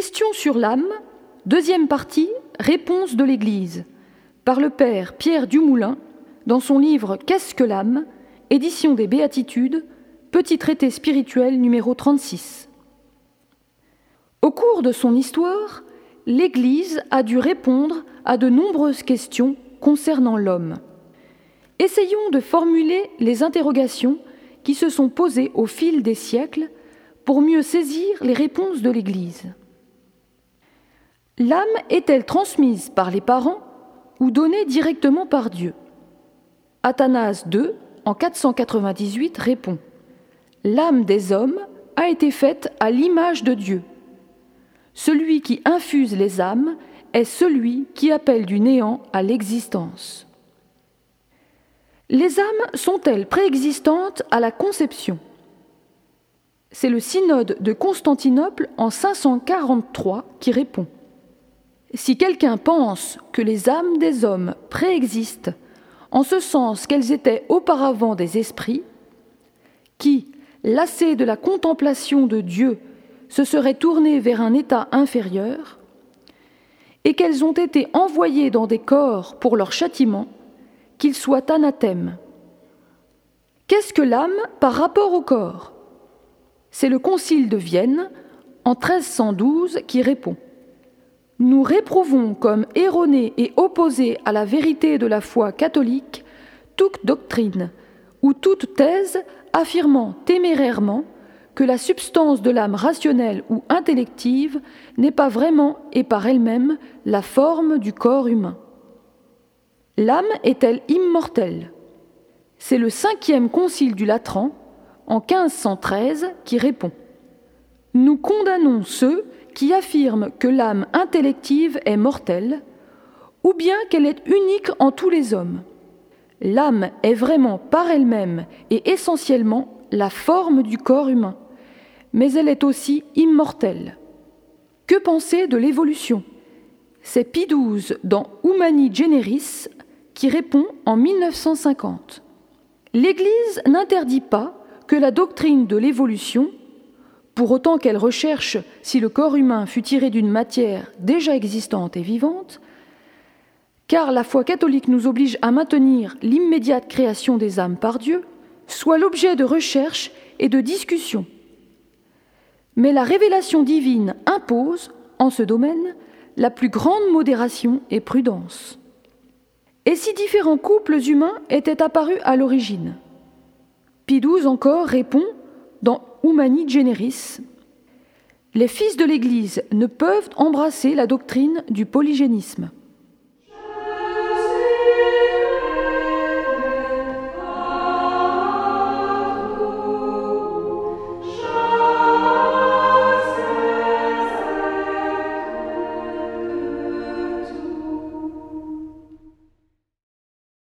Question sur l'âme, deuxième partie, réponse de l'Église, par le Père Pierre Dumoulin, dans son livre Qu'est-ce que l'âme? Édition des Béatitudes, petit traité spirituel numéro 36. Au cours de son histoire, l'Église a dû répondre à de nombreuses questions concernant l'homme. Essayons de formuler les interrogations qui se sont posées au fil des siècles pour mieux saisir les réponses de l'Église. L'âme est-elle transmise par les parents ou donnée directement par Dieu? Athanase II, en 498, répond L'âme des hommes a été faite à l'image de Dieu. Celui qui infuse les âmes est celui qui appelle du néant à l'existence. Les âmes sont-elles préexistantes à la conception? C'est le synode de Constantinople en 543 qui répond. Si quelqu'un pense que les âmes des hommes préexistent, en ce sens qu'elles étaient auparavant des esprits, qui, lassés de la contemplation de Dieu, se seraient tournés vers un état inférieur, et qu'elles ont été envoyées dans des corps pour leur châtiment, qu'ils soient anathèmes. Qu'est-ce que l'âme par rapport au corps? C'est le Concile de Vienne, en 1312, qui répond. Nous réprouvons comme erronée et opposée à la vérité de la foi catholique toute doctrine ou toute thèse affirmant témérairement que la substance de l'âme rationnelle ou intellective n'est pas vraiment et par elle-même la forme du corps humain. L'âme est-elle immortelle? C'est le cinquième concile du Latran, en 1513, qui répond. Nous condamnons ceux qui affirme que l'âme intellective est mortelle, ou bien qu'elle est unique en tous les hommes. L'âme est vraiment par elle-même et essentiellement la forme du corps humain, mais elle est aussi immortelle. Que penser de l'évolution? C'est Pie XII dans Humani Generis qui répond en 1950. L'Église n'interdit pas que la doctrine de l'évolution pour autant qu'elle recherche si le corps humain fut tiré d'une matière déjà existante et vivante, car la foi catholique nous oblige à maintenir l'immédiate création des âmes par Dieu, soit l'objet de recherche et de discussion. Mais la révélation divine impose, en ce domaine, la plus grande modération et prudence. Et si différents couples humains étaient apparus à l'origine? Pie encore répond dans Humani Generis, les fils de l'Église ne peuvent embrasser la doctrine du polygénisme.